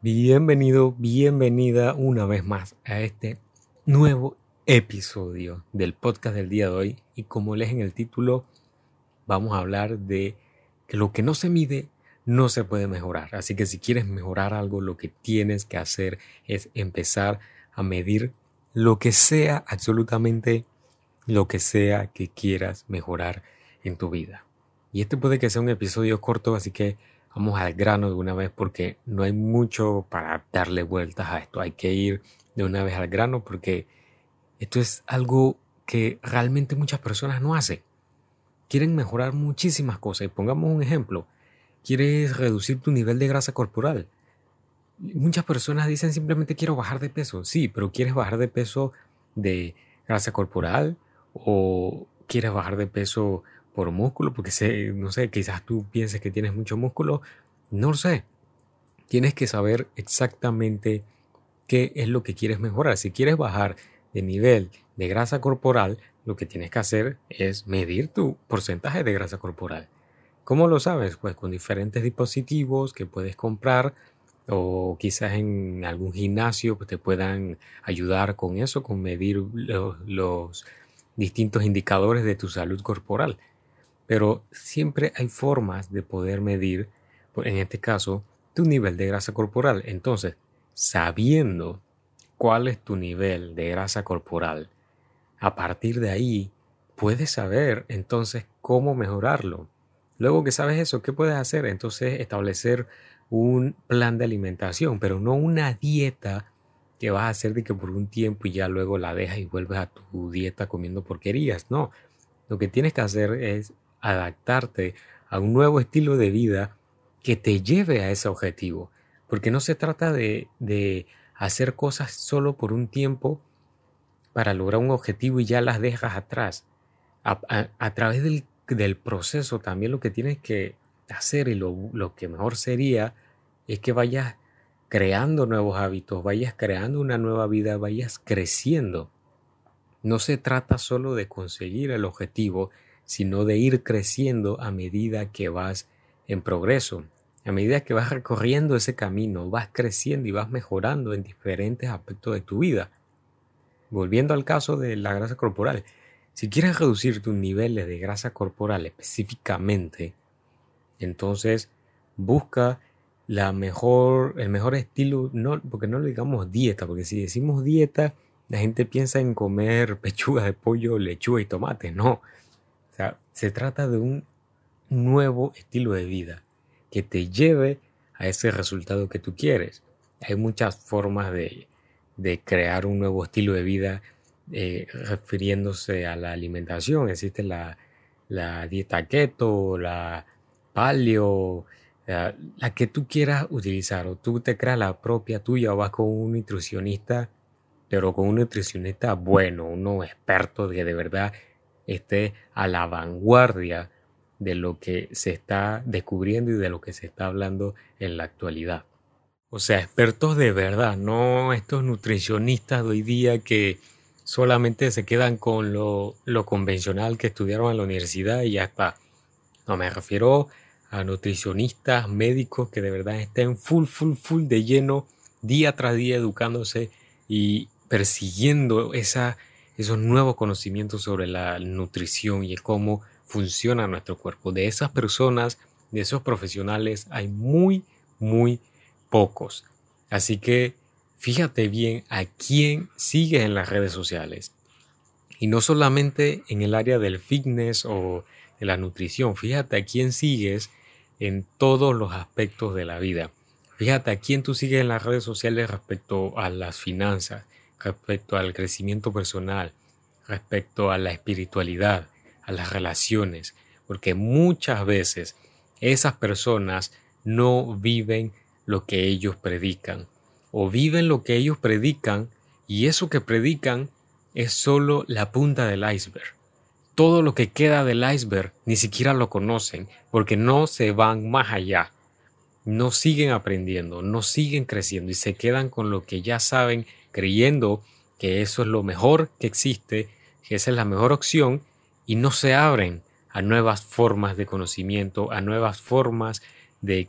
Bienvenido, bienvenida una vez más a este nuevo episodio del podcast del día de hoy. Y como lees en el título, vamos a hablar de que lo que no se mide no se puede mejorar. Así que si quieres mejorar algo, lo que tienes que hacer es empezar a medir lo que sea, absolutamente lo que sea que quieras mejorar en tu vida. Y este puede que sea un episodio corto, así que vamos al grano de una vez porque no hay mucho para darle vueltas a esto. Hay que ir de una vez al grano porque esto es algo que realmente muchas personas no hacen. Quieren mejorar muchísimas cosas. Y pongamos un ejemplo. Quieres reducir tu nivel de grasa corporal. Muchas personas dicen simplemente quiero bajar de peso. Sí, pero quieres bajar de peso de grasa corporal o quieres bajar de peso por músculo, porque sé, no sé, quizás tú pienses que tienes mucho músculo, no lo sé. Tienes que saber exactamente qué es lo que quieres mejorar. Si quieres bajar de nivel de grasa corporal, lo que tienes que hacer es medir tu porcentaje de grasa corporal. ¿Cómo lo sabes? Pues con diferentes dispositivos que puedes comprar o quizás en algún gimnasio pues, te puedan ayudar con eso, con medir los distintos indicadores de tu salud corporal. Pero siempre hay formas de poder medir, en este caso, tu nivel de grasa corporal. Entonces, sabiendo cuál es tu nivel de grasa corporal, a partir de ahí puedes saber entonces cómo mejorarlo. Luego que sabes eso, ¿qué puedes hacer? Entonces establecer un plan de alimentación, pero no una dieta que vas a hacer de que por un tiempo y ya luego la dejas y vuelves a tu dieta comiendo porquerías. No, lo que tienes que hacer es adaptarte a un nuevo estilo de vida que te lleve a ese objetivo. Porque no se trata de, hacer cosas solo por un tiempo para lograr un objetivo y ya las dejas atrás. A, través del, del, proceso también lo que tienes que hacer y lo, lo que mejor sería es que vayas creando nuevos hábitos, vayas creando una nueva vida, vayas creciendo. No se trata solo de conseguir el objetivo, sino de ir creciendo a medida que vas en progreso. A medida que vas recorriendo ese camino, vas creciendo y vas mejorando en diferentes aspectos de tu vida. Volviendo al caso de la grasa corporal, si quieres reducir tus niveles de grasa corporal específicamente, entonces busca la mejor, el mejor estilo, no, porque no le digamos dieta, porque si decimos dieta, la gente piensa en comer pechuga de pollo, lechuga y tomate, no se trata de un nuevo estilo de vida que te lleve a ese resultado que tú quieres. Hay muchas formas de, crear un nuevo estilo de vida eh, refiriéndose a la alimentación. Existe la, dieta keto, la paleo, la, la, que tú quieras utilizar o tú te creas la propia tuya o vas con un nutricionista, pero con un nutricionista bueno, uno experto que de verdad esté a la vanguardia de lo que se está descubriendo y de lo que se está hablando en la actualidad. O sea, expertos de verdad, no estos nutricionistas de hoy día que solamente se quedan con lo, convencional que estudiaron en la universidad y ya está. No, me refiero a nutricionistas, médicos que de verdad estén full, full, full de lleno, día tras día educándose y persiguiendo esa esos nuevos conocimientos sobre la nutrición y cómo funciona nuestro cuerpo. De esas personas, de esos profesionales, hay muy, muy pocos. Así que fíjate bien a quién sigues en las redes sociales. Y no solamente en el área del fitness o de la nutrición, fíjate a quién sigues en todos los aspectos de la vida. Fíjate a quién tú sigues en las redes sociales respecto a las finanzas, respecto al crecimiento personal, respecto a la espiritualidad, a las relaciones, porque muchas veces esas personas no viven lo que ellos predican, o viven lo que ellos predican y eso que predican es solo la punta del iceberg. Todo lo que queda del iceberg ni siquiera lo conocen porque no se van más allá, no siguen aprendiendo, no siguen creciendo y se quedan con lo que ya saben creyendo que eso es lo mejor que existe, que esa es la mejor opción y no se abren a nuevas formas de conocimiento, a nuevas formas de,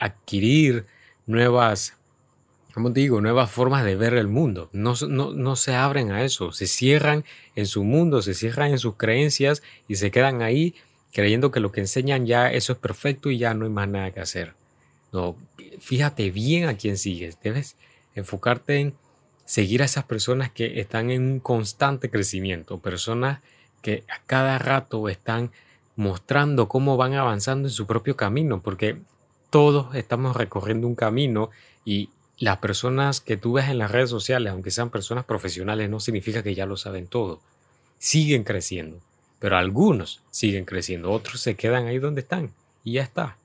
adquirir nuevas como digo, nuevas formas de ver el mundo. No, no, no, se abren a eso, se cierran en su mundo, se cierran en sus creencias y se quedan ahí creyendo que lo que enseñan ya eso es perfecto y ya no hay más nada que hacer. No, fíjate bien a quién sigues. Debes enfocarte en seguir a esas personas que están en un constante crecimiento, personas que a cada rato están mostrando cómo van avanzando en su propio camino, porque todos estamos recorriendo un camino y las personas que tú ves en las redes sociales, aunque sean personas profesionales, no significa que ya lo saben todo. Siguen creciendo, pero algunos siguen creciendo, otros se quedan ahí donde están y ya está.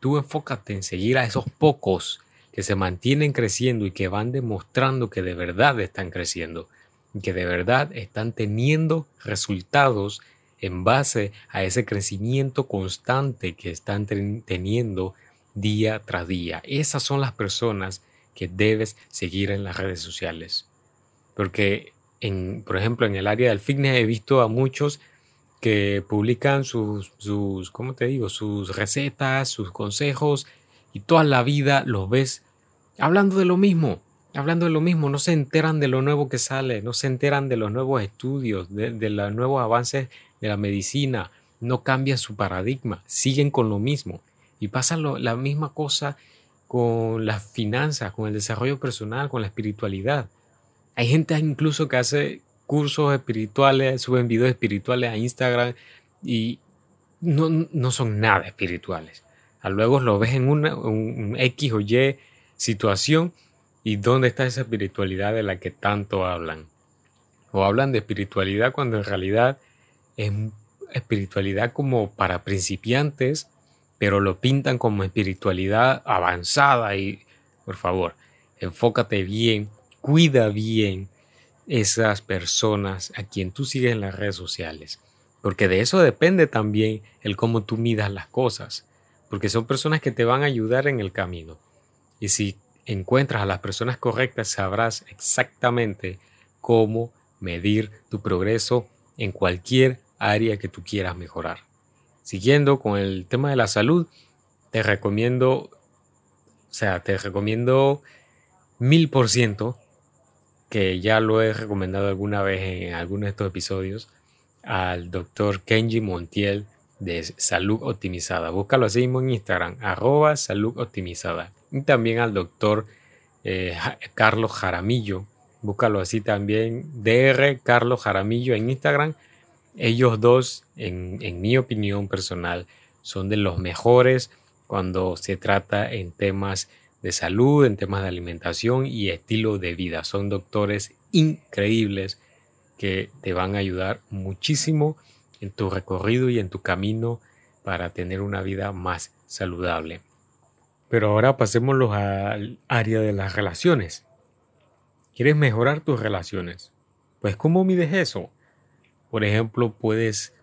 Tú enfócate en seguir a esos pocos que se mantienen creciendo y que van demostrando que de verdad están creciendo y que de verdad están teniendo resultados en base a ese crecimiento constante que están teniendo día tras día. Esas son las personas que debes seguir en las redes sociales. Porque, en, por ejemplo, en el área del fitness he visto a muchos que publican sus, sus, ¿cómo te digo? Sus recetas, sus consejos y toda la vida los ves hablando de lo mismo, hablando de lo mismo, no se enteran de lo nuevo que sale, no se enteran de los nuevos estudios, de, los nuevos avances de la medicina, no cambia su paradigma, siguen con lo mismo y pasa la misma cosa con las finanzas, con el desarrollo personal, con la espiritualidad. Hay gente incluso que hace cursos espirituales, suben videos espirituales a Instagram y no, son nada espirituales. A luego lo ves en una, un X o Y situación y dónde está esa espiritualidad de la que tanto hablan. O hablan de espiritualidad cuando en realidad es espiritualidad como para principiantes, pero lo pintan como espiritualidad avanzada y, por favor, enfócate bien, cuida bien esas personas a quien tú sigues en las redes sociales. Porque de eso depende también el cómo tú midas las cosas. Porque son personas que te van a ayudar en el camino. Y si encuentras a las personas correctas, sabrás exactamente cómo medir tu progreso en cualquier área que tú quieras mejorar. Siguiendo con el tema de la salud, te recomiendo, o sea, te recomiendo mil por ciento que ya lo he recomendado alguna vez en alguno de estos episodios, al doctor Kenji Montiel de Salud Optimizada. Búscalo así mismo en Instagram, arroba Salud Optimizada. Y también al doctor eh, Carlos Jaramillo. Búscalo así también, DR Carlos Jaramillo en Instagram. Ellos dos, en, en mi opinión personal, son de los mejores cuando se trata en temas de salud, en temas de alimentación y estilo de vida. Son doctores increíbles que te van a ayudar muchísimo en tu recorrido y en tu camino para tener una vida más saludable. Pero ahora pasémoslo al área de las relaciones. ¿Quieres mejorar tus relaciones? Pues ¿cómo mides eso? Por ejemplo, puedes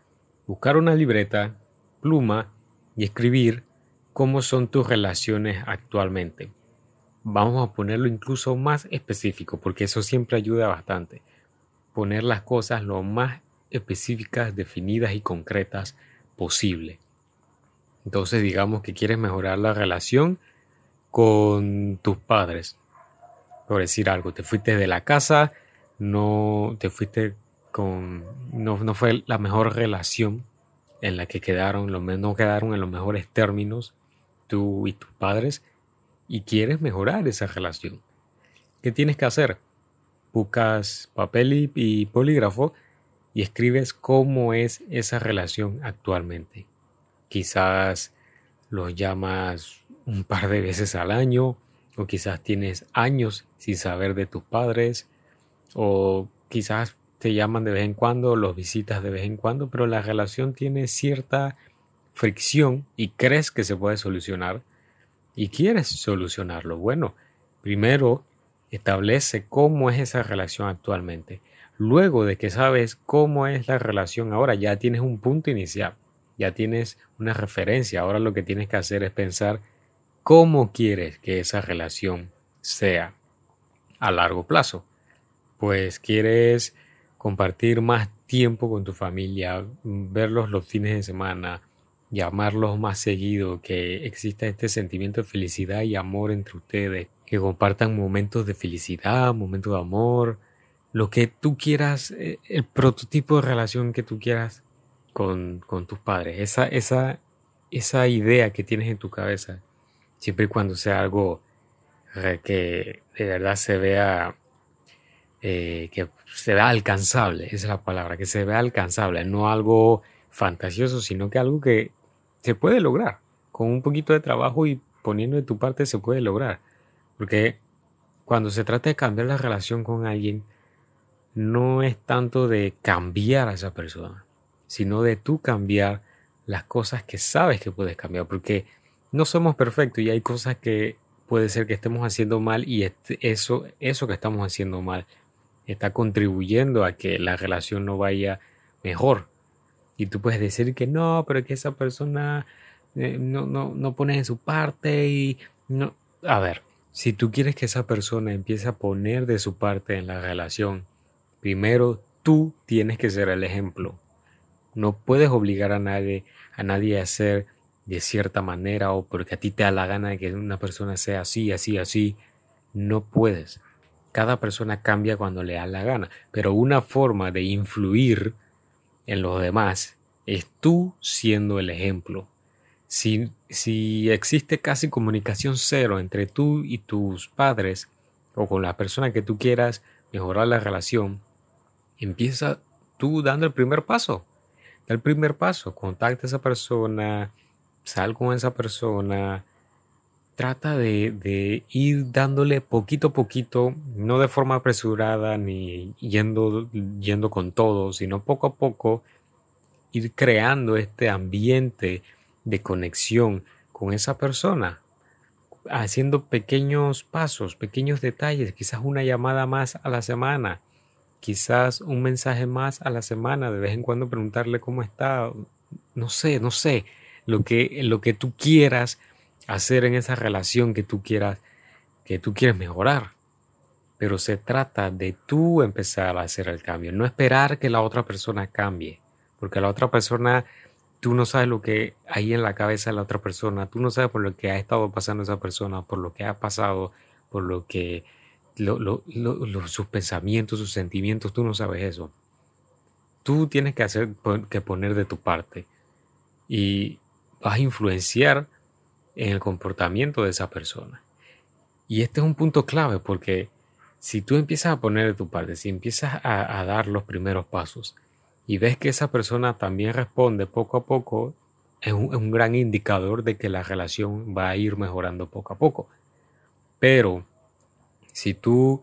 buscar una libreta, pluma y escribir cómo son tus relaciones actualmente. Vamos a ponerlo incluso más específico porque eso siempre ayuda bastante. Poner las cosas lo más específicas, definidas y concretas posible. Entonces digamos que quieres mejorar la relación con tus padres. Por decir algo, te fuiste de la casa, no te fuiste con... No, no fue la mejor relación en la que quedaron, no quedaron en los mejores términos tú y tus padres y quieres mejorar esa relación. ¿Qué tienes que hacer? Buscas papel y, polígrafo y escribes cómo es esa relación actualmente. Quizás los llamas un par de veces al año o quizás tienes años sin saber de tus padres o quizás te llaman de vez en cuando, los visitas de vez en cuando, pero la relación tiene cierta fricción y crees que se puede solucionar y quieres solucionarlo, bueno, primero establece cómo es esa relación actualmente. Luego de que sabes cómo es la relación ahora, ya tienes un punto inicial, ya tienes una referencia. Ahora lo que tienes que hacer es pensar cómo quieres que esa relación sea a largo plazo. Pues quieres compartir más tiempo con tu familia, verlos los fines de semana, llamarlos más seguido, que exista este sentimiento de felicidad y amor entre ustedes, que compartan momentos de felicidad, momentos de amor, lo que tú quieras, eh, el prototipo de relación que tú quieras con, tus padres, esa, esa, esa idea que tienes en tu cabeza, siempre y cuando sea algo que de verdad se vea eh, que se vea alcanzable, esa es la palabra, que se vea alcanzable, no algo fantasioso, sino que algo que se puede lograr. Con un poquito de trabajo y poniendo de tu parte se puede lograr. Porque cuando se trata de cambiar la relación con alguien, no es tanto de cambiar a esa persona, sino de tú cambiar las cosas que sabes que puedes cambiar. Porque no somos perfectos y hay cosas que puede ser que estemos haciendo mal y este, eso, eso que estamos haciendo mal está contribuyendo a que la relación no vaya mejor. Y tú puedes decir que no, pero que esa persona eh, no, no, no pone en su parte y no. A ver, si tú quieres que esa persona empiece a poner de su parte en la relación, primero tú tienes que ser el ejemplo. No puedes obligar a nadie, a nadie a hacer de cierta manera o porque a ti te da la gana de que una persona sea así, así, así. No puedes. Cada persona cambia cuando le da la gana, pero una forma de influir en los demás es tú siendo el ejemplo. Si, si existe casi comunicación cero entre tú y tus padres o con la persona que tú quieras mejorar la relación, empieza tú dando el primer paso. El primer paso, contacta a esa persona, sal con esa persona, trata de, ir dándole poquito a poquito, no de forma apresurada ni yendo, yendo con todo, sino poco a poco ir creando este ambiente de conexión con esa persona, haciendo pequeños pasos, pequeños detalles, quizás una llamada más a la semana, quizás un mensaje más a la semana, de vez en cuando preguntarle cómo está, no sé, no sé, lo que, lo que tú quieras hacer en esa relación que tú quieras, que tú quieres mejorar. Pero se trata de tú empezar a hacer el cambio, no esperar que la otra persona cambie, porque la otra persona, tú no sabes lo que hay en la cabeza de la otra persona, tú no sabes por lo que ha estado pasando esa persona, por lo que ha pasado, por lo que sus pensamientos, sus sentimientos, tú no sabes eso. Tú tienes que hacer que poner de tu parte y vas a influenciar en el comportamiento de esa persona. Y este es un punto clave porque si tú empiezas a poner de tu parte, si empiezas a, dar los primeros pasos y ves que esa persona también responde poco a poco, es un, es un gran indicador de que la relación va a ir mejorando poco a poco. Pero si tú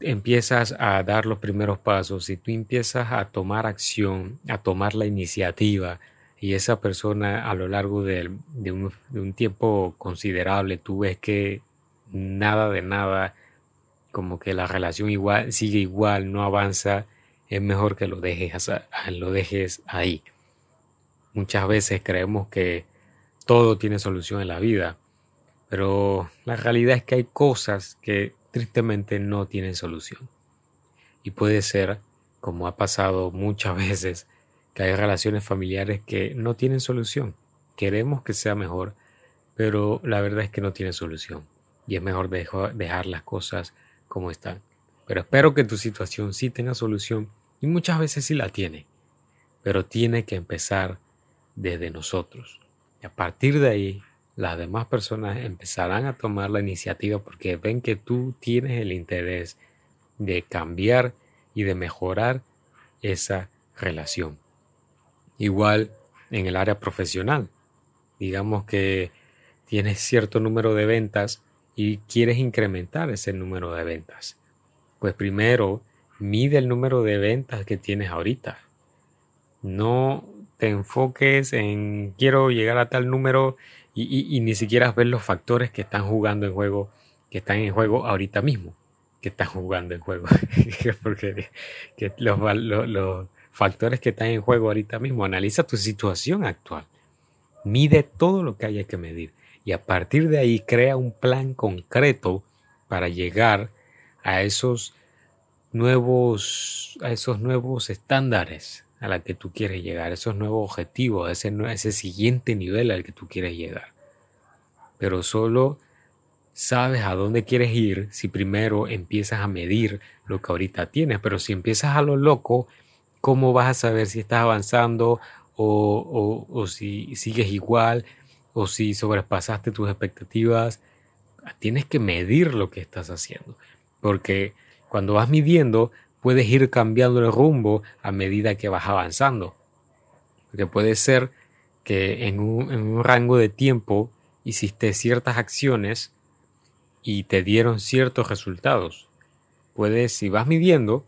empiezas a dar los primeros pasos, si tú empiezas a tomar acción, a tomar la iniciativa, y esa persona a lo largo de, un, tiempo considerable tú ves que nada de nada, como que la relación sigue igual, no avanza, es mejor que lo dejes, lo dejes ahí. Muchas veces creemos que todo tiene solución en la vida, pero la realidad es que hay cosas que tristemente no tienen solución. Y puede ser, como ha pasado muchas veces, hay relaciones familiares que no tienen solución. Queremos que sea mejor, pero la verdad es que no tiene solución. Y es mejor dejar las cosas como están. Pero espero que tu situación sí tenga solución y muchas veces sí la tiene. Pero tiene que empezar desde nosotros. Y a partir de ahí, las demás personas empezarán a tomar la iniciativa porque ven que tú tienes el interés de cambiar y de mejorar esa relación. Igual en el área profesional. Digamos que tienes cierto número de ventas y quieres incrementar ese número de ventas. Pues primero, mide el número de ventas que tienes ahorita. No te enfoques en quiero llegar a tal número y, ni siquiera ver los factores que están jugando en juego, que están en juego ahorita mismo, que están jugando en juego. Porque los, los, factores que están en juego ahorita mismo. Analiza tu situación actual. Mide todo lo que haya que medir. Y a partir de ahí crea un plan concreto para llegar a esos nuevos, a esos nuevos estándares, a la que tú quieres llegar, esos nuevos objetivos, ese, ese siguiente nivel al que tú quieres llegar. Pero solo sabes a dónde quieres ir si primero empiezas a medir lo que ahorita tienes. Pero si empiezas a lo loco, ¿cómo vas a saber si estás avanzando o, o, si sigues igual o si sobrepasaste tus expectativas? Tienes que medir lo que estás haciendo. Porque cuando vas midiendo, puedes ir cambiando el rumbo a medida que vas avanzando. Porque puede ser que en un, en un rango de tiempo hiciste ciertas acciones y te dieron ciertos resultados. Puedes, si vas midiendo,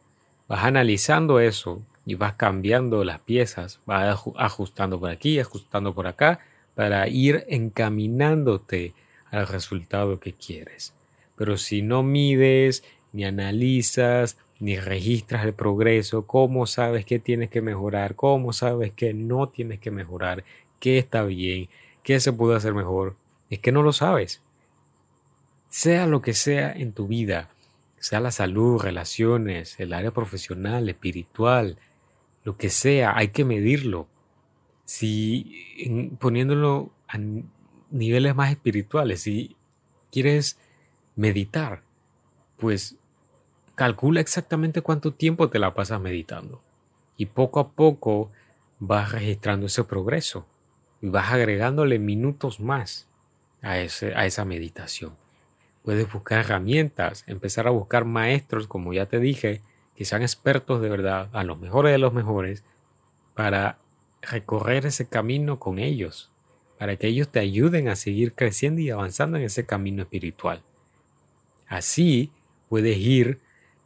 vas analizando eso y vas cambiando las piezas, vas ajustando por aquí, ajustando por acá, para ir encaminándote al resultado que quieres. Pero si no mides, ni analizas, ni registras el progreso, cómo sabes que tienes que mejorar, cómo sabes que no tienes que mejorar, qué está bien, qué se puede hacer mejor, es que no lo sabes sea lo que sea en tu vida, sea la salud, relaciones, el área profesional, espiritual, lo que sea, hay que medirlo. Si poniéndolo a niveles más espirituales, si quieres meditar, pues calcula exactamente cuánto tiempo te la pasas meditando. Y poco a poco vas registrando ese progreso y vas agregándole minutos más a, ese, a esa meditación. Puedes buscar herramientas, empezar a buscar maestros, como ya te dije, que sean expertos de verdad, a los mejores de los mejores, para recorrer ese camino con ellos, para que ellos te ayuden a seguir creciendo y avanzando en ese camino espiritual. Así puedes ir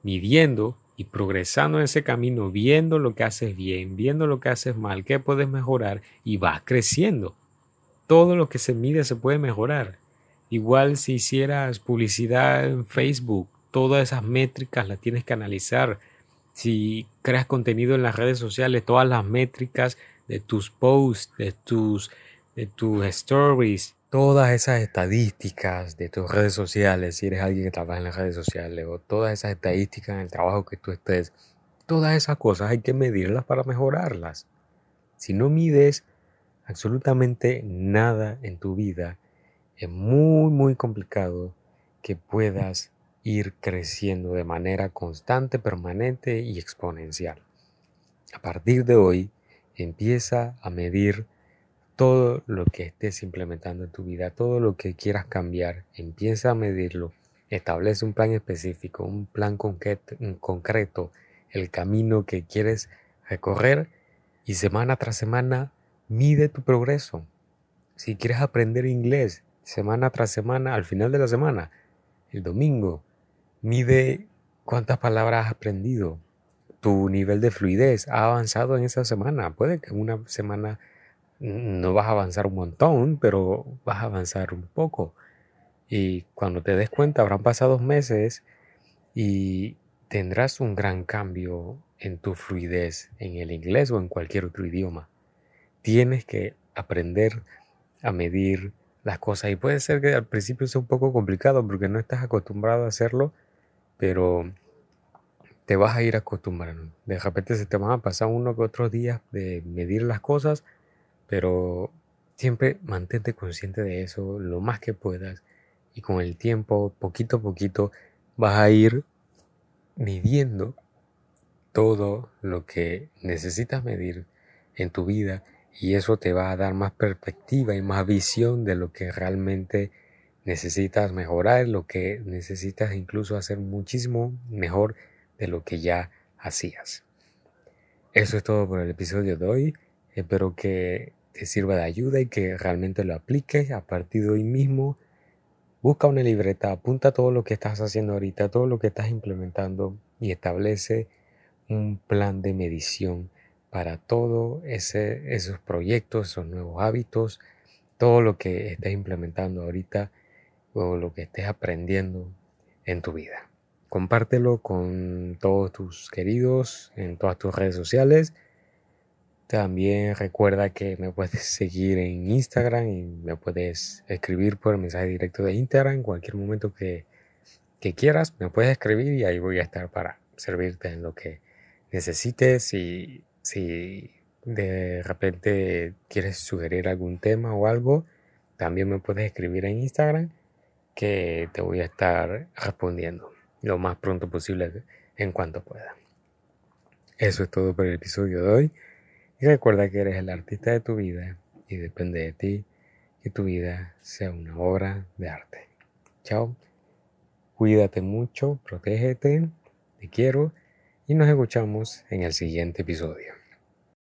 midiendo y progresando en ese camino, viendo lo que haces bien, viendo lo que haces mal, qué puedes mejorar y vas creciendo. Todo lo que se mide se puede mejorar. Igual si hicieras publicidad en Facebook, todas esas métricas las tienes que analizar. Si creas contenido en las redes sociales, todas las métricas de tus posts, de tus, de tus stories, todas esas estadísticas de tus redes sociales, si eres alguien que trabaja en las redes sociales, o todas esas estadísticas en el trabajo que tú estés, todas esas cosas hay que medirlas para mejorarlas. Si no mides absolutamente nada en tu vida, es muy, muy complicado que puedas ir creciendo de manera constante, permanente y exponencial. A partir de hoy, empieza a medir todo lo que estés implementando en tu vida, todo lo que quieras cambiar, empieza a medirlo. Establece un plan específico, un plan concreto, el camino que quieres recorrer y semana tras semana mide tu progreso. Si quieres aprender inglés, semana tras semana, al final de la semana, el domingo, mide cuántas palabras has aprendido, tu nivel de fluidez ha avanzado en esa semana. Puede que en una semana no vas a avanzar un montón, pero vas a avanzar un poco. Y cuando te des cuenta, habrán pasado meses y tendrás un gran cambio en tu fluidez en el inglés o en cualquier otro idioma. Tienes que aprender a medir las cosas. Y puede ser que al principio sea un poco complicado porque no estás acostumbrado a hacerlo, pero te vas a ir acostumbrando. De repente se te van a pasar uno que otros días de medir las cosas, pero siempre mantente consciente de eso lo más que puedas. Y con el tiempo, poquito a poquito, vas a ir midiendo todo lo que necesitas medir en tu vida y eso te va a dar más perspectiva y más visión de lo que realmente necesitas mejorar, lo que necesitas incluso hacer muchísimo mejor de lo que ya hacías. Eso es todo por el episodio de hoy. Espero que te sirva de ayuda y que realmente lo apliques a partir de hoy mismo. Busca una libreta, apunta todo lo que estás haciendo ahorita, todo lo que estás implementando y establece un plan de medición para todos esos proyectos, esos nuevos hábitos, todo lo que estés implementando ahorita o lo que estés aprendiendo en tu vida. Compártelo con todos tus queridos en todas tus redes sociales. También recuerda que me puedes seguir en Instagram y me puedes escribir por mensaje directo de Instagram en cualquier momento que, que quieras. Me puedes escribir y ahí voy a estar para servirte en lo que necesites Si de repente quieres sugerir algún tema o algo, también me puedes escribir en Instagram que te voy a estar respondiendo lo más pronto posible en cuanto pueda. Eso es todo por el episodio de hoy. Recuerda que eres el artista de tu vida y depende de ti que tu vida sea una obra de arte. Chao. Cuídate mucho, protégete, te quiero y nos escuchamos en el siguiente episodio.